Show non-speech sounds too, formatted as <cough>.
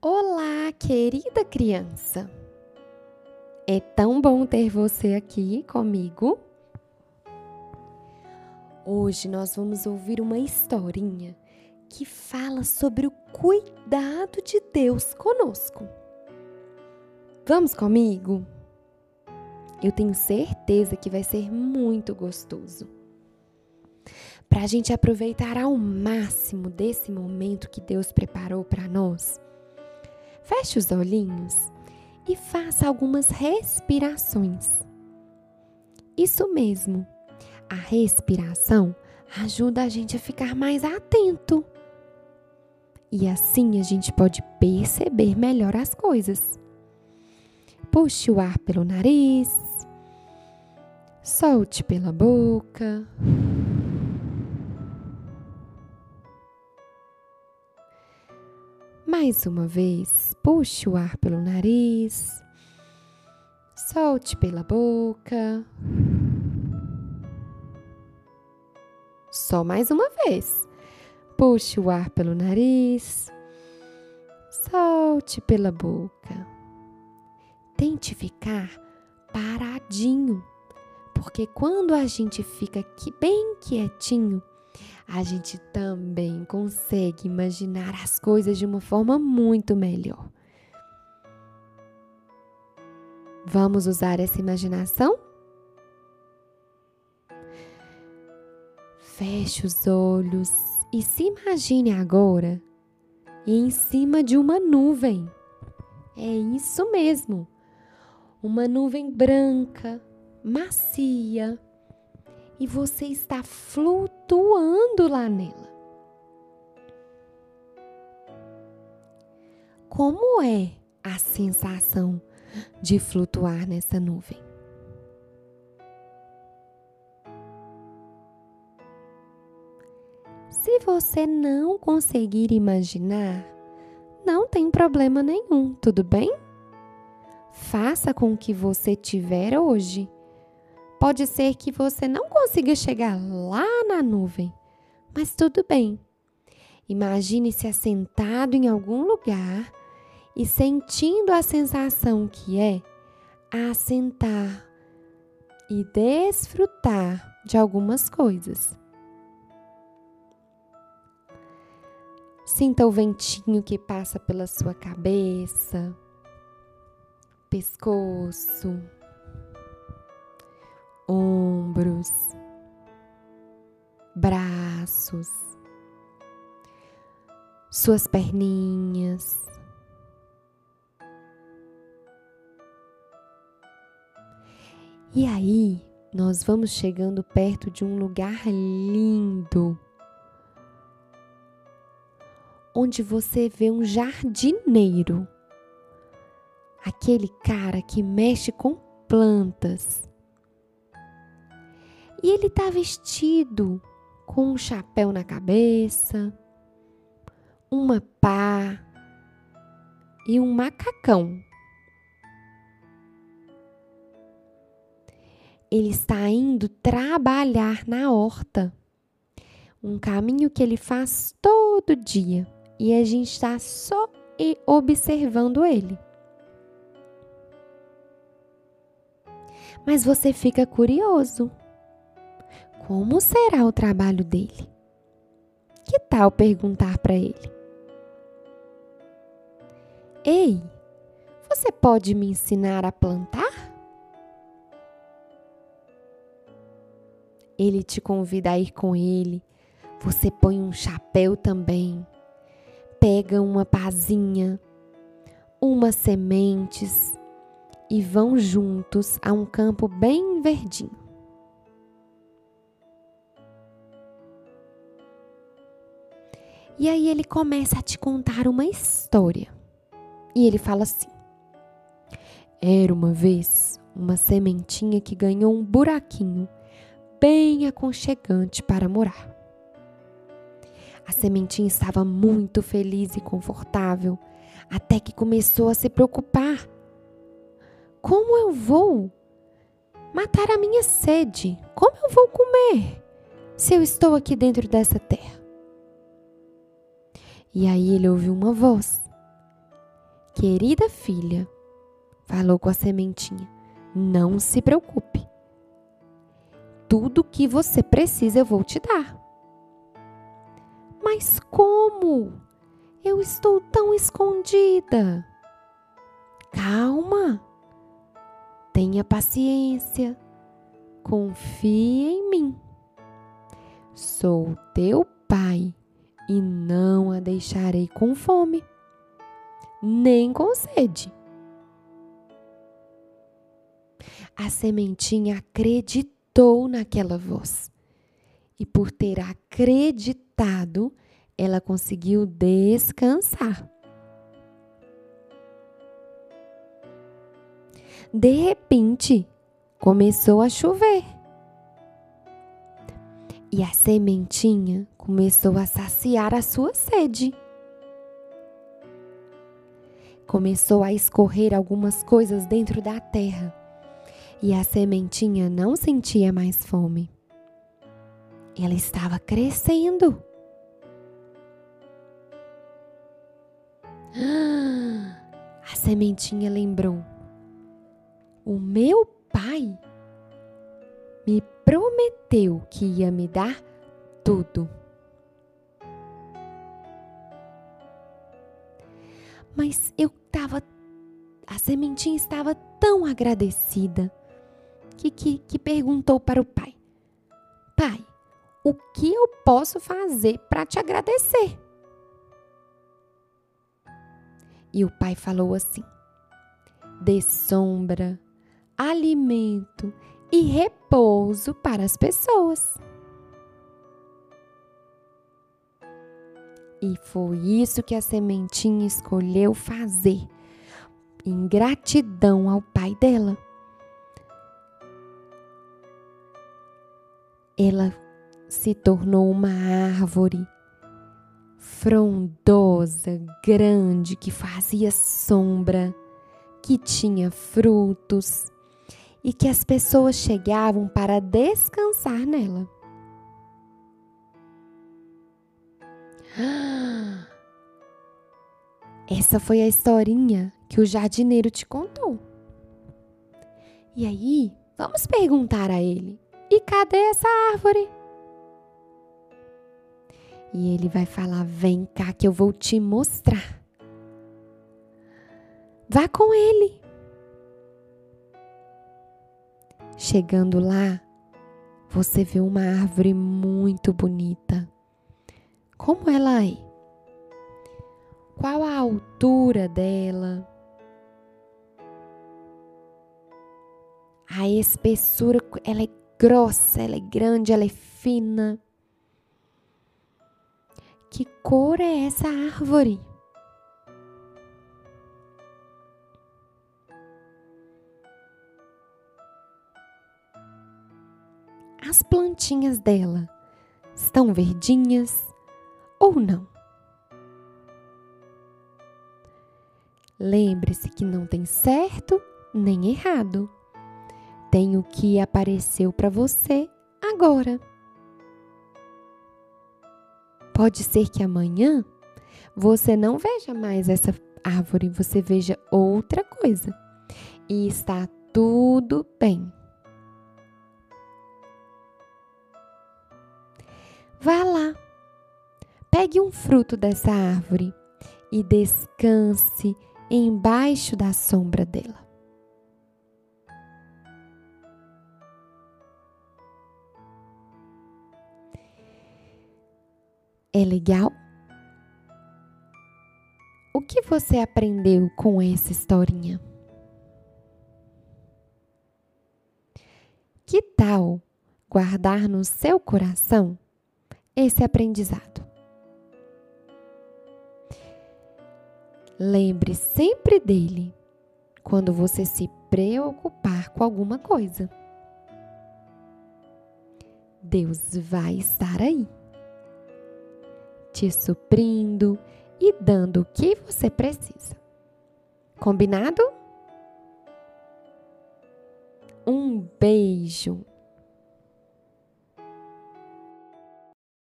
Olá, querida criança! É tão bom ter você aqui comigo. Hoje nós vamos ouvir uma historinha que fala sobre o cuidado de Deus conosco. Vamos comigo? Eu tenho certeza que vai ser muito gostoso. Para a gente aproveitar ao máximo desse momento que Deus preparou para nós, feche os olhinhos e faça algumas respirações. Isso mesmo, a respiração ajuda a gente a ficar mais atento. E assim a gente pode perceber melhor as coisas. Puxe o ar pelo nariz, solte pela boca. Mais uma vez, puxe o ar pelo nariz, solte pela boca. Só mais uma vez. Puxe o ar pelo nariz, solte pela boca. Tente ficar paradinho, porque quando a gente fica aqui bem quietinho, a gente também consegue imaginar as coisas de uma forma muito melhor. Vamos usar essa imaginação? Feche os olhos e se imagine agora em cima de uma nuvem. É isso mesmo. Uma nuvem branca, macia, e você está flutuando lá nela. Como é a sensação de flutuar nessa nuvem? Se você não conseguir imaginar, não tem problema nenhum, tudo bem? Faça com o que você tiver hoje Pode ser que você não consiga chegar lá na nuvem, mas tudo bem. Imagine-se assentado em algum lugar e sentindo a sensação que é assentar e desfrutar de algumas coisas. Sinta o ventinho que passa pela sua cabeça, pescoço ombros, braços, suas perninhas. E aí, nós vamos chegando perto de um lugar lindo, onde você vê um jardineiro, aquele cara que mexe com plantas. E ele está vestido com um chapéu na cabeça, uma pá e um macacão. Ele está indo trabalhar na horta, um caminho que ele faz todo dia e a gente está só observando ele. Mas você fica curioso. Como será o trabalho dele? Que tal perguntar para ele? Ei, você pode me ensinar a plantar? Ele te convida a ir com ele. Você põe um chapéu também. Pega uma pazinha, umas sementes e vão juntos a um campo bem verdinho. E aí ele começa a te contar uma história. E ele fala assim: Era uma vez uma sementinha que ganhou um buraquinho bem aconchegante para morar. A sementinha estava muito feliz e confortável, até que começou a se preocupar. Como eu vou matar a minha sede? Como eu vou comer se eu estou aqui dentro dessa terra? E aí ele ouviu uma voz Querida filha, falou com a sementinha, não se preocupe. Tudo que você precisa eu vou te dar. Mas como? Eu estou tão escondida. Calma. Tenha paciência. Confie em mim. Sou teu pai e não a deixarei com fome, nem com sede. A sementinha acreditou naquela voz. E por ter acreditado, ela conseguiu descansar. De repente, começou a chover. E a sementinha começou a saciar a sua sede. Começou a escorrer algumas coisas dentro da terra. E a sementinha não sentia mais fome. Ela estava crescendo. <gasps> A sementinha lembrou: O meu pai me prometeu que ia me dar tudo. Mas eu estava. A sementinha estava tão agradecida que, que, que perguntou para o pai: Pai, o que eu posso fazer para te agradecer? E o pai falou assim: dê sombra, alimento e repouso para as pessoas. E foi isso que a sementinha escolheu fazer, em gratidão ao pai dela. Ela se tornou uma árvore frondosa, grande, que fazia sombra, que tinha frutos e que as pessoas chegavam para descansar nela. <gasps> Essa foi a historinha que o jardineiro te contou. E aí, vamos perguntar a ele: e cadê essa árvore? E ele vai falar: Vem cá que eu vou te mostrar. Vá com ele. Chegando lá, você vê uma árvore muito bonita. Como ela é? Qual a altura dela? A espessura, ela é grossa, ela é grande, ela é fina. Que cor é essa árvore? As plantinhas dela estão verdinhas ou não? Lembre-se que não tem certo nem errado. Tem o que apareceu para você agora. Pode ser que amanhã você não veja mais essa árvore, você veja outra coisa. E está tudo bem. Vá lá, pegue um fruto dessa árvore e descanse embaixo da sombra dela. É legal? O que você aprendeu com essa historinha? Que tal guardar no seu coração esse aprendizado? Lembre sempre dele quando você se preocupar com alguma coisa. Deus vai estar aí te suprindo e dando o que você precisa. Combinado? Um beijo